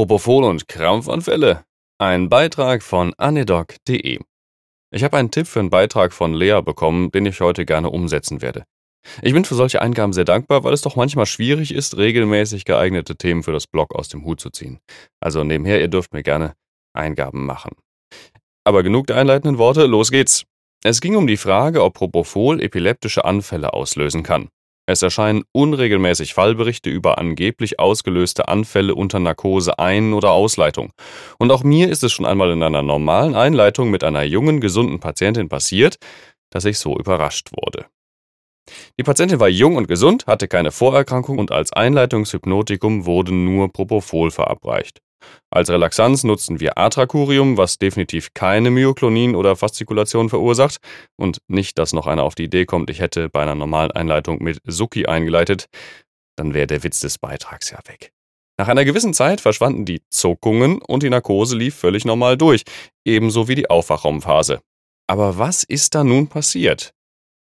Propofol und Krampfanfälle? Ein Beitrag von anedoc.de. Ich habe einen Tipp für einen Beitrag von Lea bekommen, den ich heute gerne umsetzen werde. Ich bin für solche Eingaben sehr dankbar, weil es doch manchmal schwierig ist, regelmäßig geeignete Themen für das Blog aus dem Hut zu ziehen. Also nebenher, ihr dürft mir gerne Eingaben machen. Aber genug der einleitenden Worte, los geht's. Es ging um die Frage, ob Propofol epileptische Anfälle auslösen kann. Es erscheinen unregelmäßig Fallberichte über angeblich ausgelöste Anfälle unter Narkose Ein- oder Ausleitung. Und auch mir ist es schon einmal in einer normalen Einleitung mit einer jungen, gesunden Patientin passiert, dass ich so überrascht wurde. Die Patientin war jung und gesund, hatte keine Vorerkrankung und als Einleitungshypnotikum wurde nur Propofol verabreicht. Als Relaxanz nutzten wir Atracurium, was definitiv keine Myoklonin oder Faszikulation verursacht und nicht, dass noch einer auf die Idee kommt, ich hätte bei einer normalen Einleitung mit Suki eingeleitet, dann wäre der Witz des Beitrags ja weg. Nach einer gewissen Zeit verschwanden die Zuckungen und die Narkose lief völlig normal durch, ebenso wie die Aufwachraumphase. Aber was ist da nun passiert?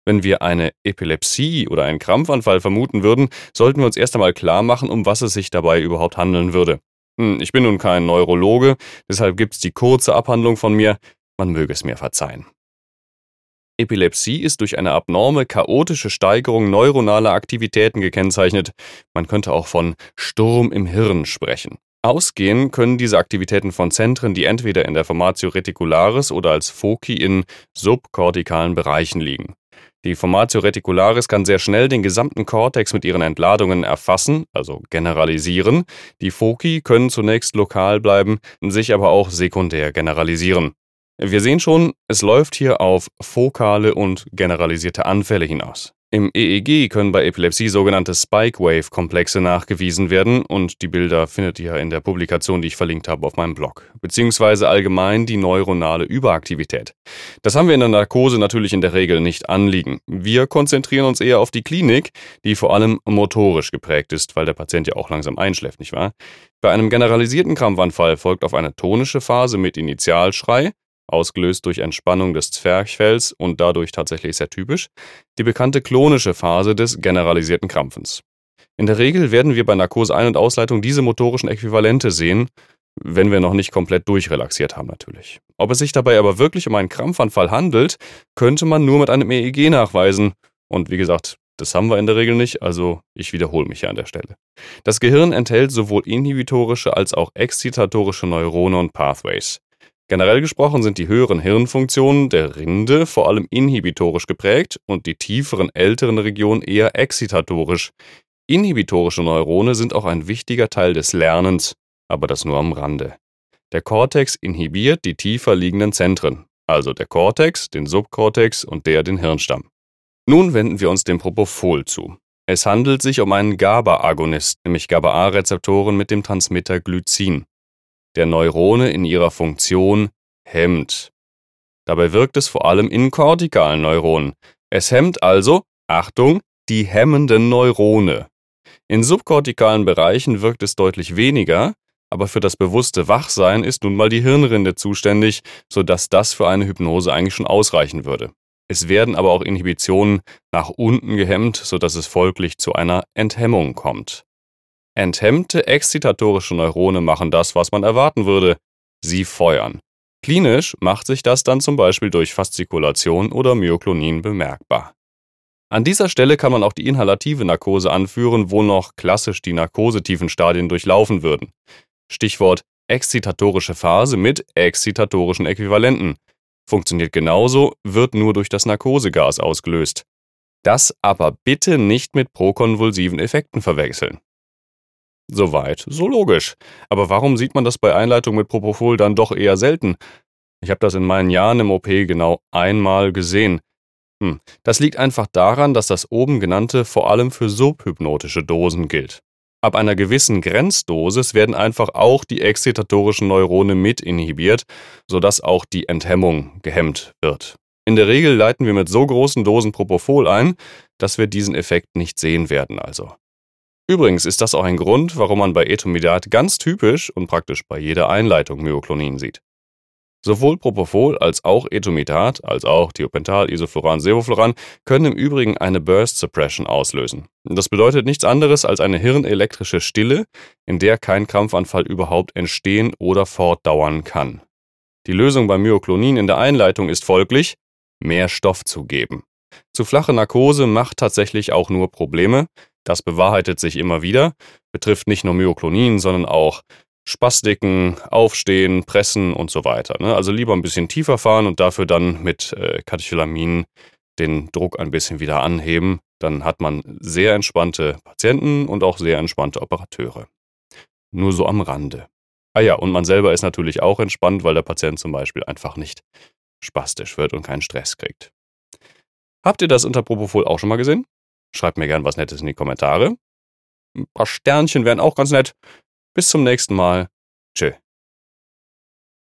Wenn wir eine Epilepsie oder einen Krampfanfall vermuten würden, sollten wir uns erst einmal klar machen, um was es sich dabei überhaupt handeln würde. Hm, ich bin nun kein Neurologe, deshalb gibt's die kurze Abhandlung von mir, man möge es mir verzeihen. Epilepsie ist durch eine abnorme, chaotische Steigerung neuronaler Aktivitäten gekennzeichnet. Man könnte auch von Sturm im Hirn sprechen. Ausgehen können diese Aktivitäten von Zentren, die entweder in der Formatio reticularis oder als Foci in subkortikalen Bereichen liegen. Die Formatio reticularis kann sehr schnell den gesamten Kortex mit ihren Entladungen erfassen, also generalisieren. Die Foci können zunächst lokal bleiben, sich aber auch sekundär generalisieren. Wir sehen schon, es läuft hier auf fokale und generalisierte Anfälle hinaus. Im EEG können bei Epilepsie sogenannte Spike-Wave-Komplexe nachgewiesen werden und die Bilder findet ihr in der Publikation, die ich verlinkt habe auf meinem Blog, beziehungsweise allgemein die neuronale Überaktivität. Das haben wir in der Narkose natürlich in der Regel nicht anliegen. Wir konzentrieren uns eher auf die Klinik, die vor allem motorisch geprägt ist, weil der Patient ja auch langsam einschläft, nicht wahr? Bei einem generalisierten Krampfanfall folgt auf eine tonische Phase mit Initialschrei, ausgelöst durch Entspannung des Zwerchfells und dadurch tatsächlich sehr typisch, die bekannte klonische Phase des generalisierten Krampfens. In der Regel werden wir bei Narkose Ein- und Ausleitung diese motorischen Äquivalente sehen, wenn wir noch nicht komplett durchrelaxiert haben natürlich. Ob es sich dabei aber wirklich um einen Krampfanfall handelt, könnte man nur mit einem EEG nachweisen. Und wie gesagt, das haben wir in der Regel nicht, also ich wiederhole mich hier an der Stelle. Das Gehirn enthält sowohl inhibitorische als auch exzitatorische Neurone und Pathways. Generell gesprochen sind die höheren Hirnfunktionen der Rinde vor allem inhibitorisch geprägt und die tieferen älteren Regionen eher exzitatorisch. Inhibitorische Neurone sind auch ein wichtiger Teil des Lernens, aber das nur am Rande. Der Kortex inhibiert die tiefer liegenden Zentren, also der Kortex, den Subkortex und der den Hirnstamm. Nun wenden wir uns dem Propofol zu. Es handelt sich um einen GABA-Agonist, nämlich GABA-A-Rezeptoren mit dem Transmitter Glycin der Neurone in ihrer Funktion hemmt. Dabei wirkt es vor allem in kortikalen Neuronen. Es hemmt also, Achtung, die hemmenden Neurone. In subkortikalen Bereichen wirkt es deutlich weniger, aber für das bewusste Wachsein ist nun mal die Hirnrinde zuständig, sodass das für eine Hypnose eigentlich schon ausreichen würde. Es werden aber auch Inhibitionen nach unten gehemmt, sodass es folglich zu einer Enthemmung kommt. Enthemmte exzitatorische Neurone machen das, was man erwarten würde. Sie feuern. Klinisch macht sich das dann zum Beispiel durch Faszikulation oder Myoklonin bemerkbar. An dieser Stelle kann man auch die inhalative Narkose anführen, wo noch klassisch die narkosetiefen Stadien durchlaufen würden. Stichwort exzitatorische Phase mit exzitatorischen Äquivalenten. Funktioniert genauso, wird nur durch das Narkosegas ausgelöst. Das aber bitte nicht mit prokonvulsiven Effekten verwechseln. Soweit, so logisch. Aber warum sieht man das bei Einleitung mit Propofol dann doch eher selten? Ich habe das in meinen Jahren im OP genau einmal gesehen. Hm. Das liegt einfach daran, dass das oben genannte vor allem für subhypnotische Dosen gilt. Ab einer gewissen Grenzdosis werden einfach auch die exzitatorischen Neurone mit inhibiert, sodass auch die Enthemmung gehemmt wird. In der Regel leiten wir mit so großen Dosen Propofol ein, dass wir diesen Effekt nicht sehen werden also. Übrigens ist das auch ein Grund, warum man bei Etomidat ganz typisch und praktisch bei jeder Einleitung Myoklonin sieht. Sowohl Propofol als auch Etomidat, als auch Thiopental, Isofluran, Sevofluran können im Übrigen eine Burst Suppression auslösen. Das bedeutet nichts anderes als eine hirnelektrische Stille, in der kein Krampfanfall überhaupt entstehen oder fortdauern kann. Die Lösung beim Myoklonin in der Einleitung ist folglich, mehr Stoff zu geben. Zu flache Narkose macht tatsächlich auch nur Probleme. Das bewahrheitet sich immer wieder, betrifft nicht nur Myoklonin, sondern auch Spastiken, Aufstehen, Pressen und so weiter. Ne? Also lieber ein bisschen tiefer fahren und dafür dann mit äh, Katecholamin den Druck ein bisschen wieder anheben. Dann hat man sehr entspannte Patienten und auch sehr entspannte Operateure. Nur so am Rande. Ah ja, und man selber ist natürlich auch entspannt, weil der Patient zum Beispiel einfach nicht spastisch wird und keinen Stress kriegt. Habt ihr das unter Propofol auch schon mal gesehen? Schreibt mir gern was Nettes in die Kommentare. Ein paar Sternchen wären auch ganz nett. Bis zum nächsten Mal. Tschö.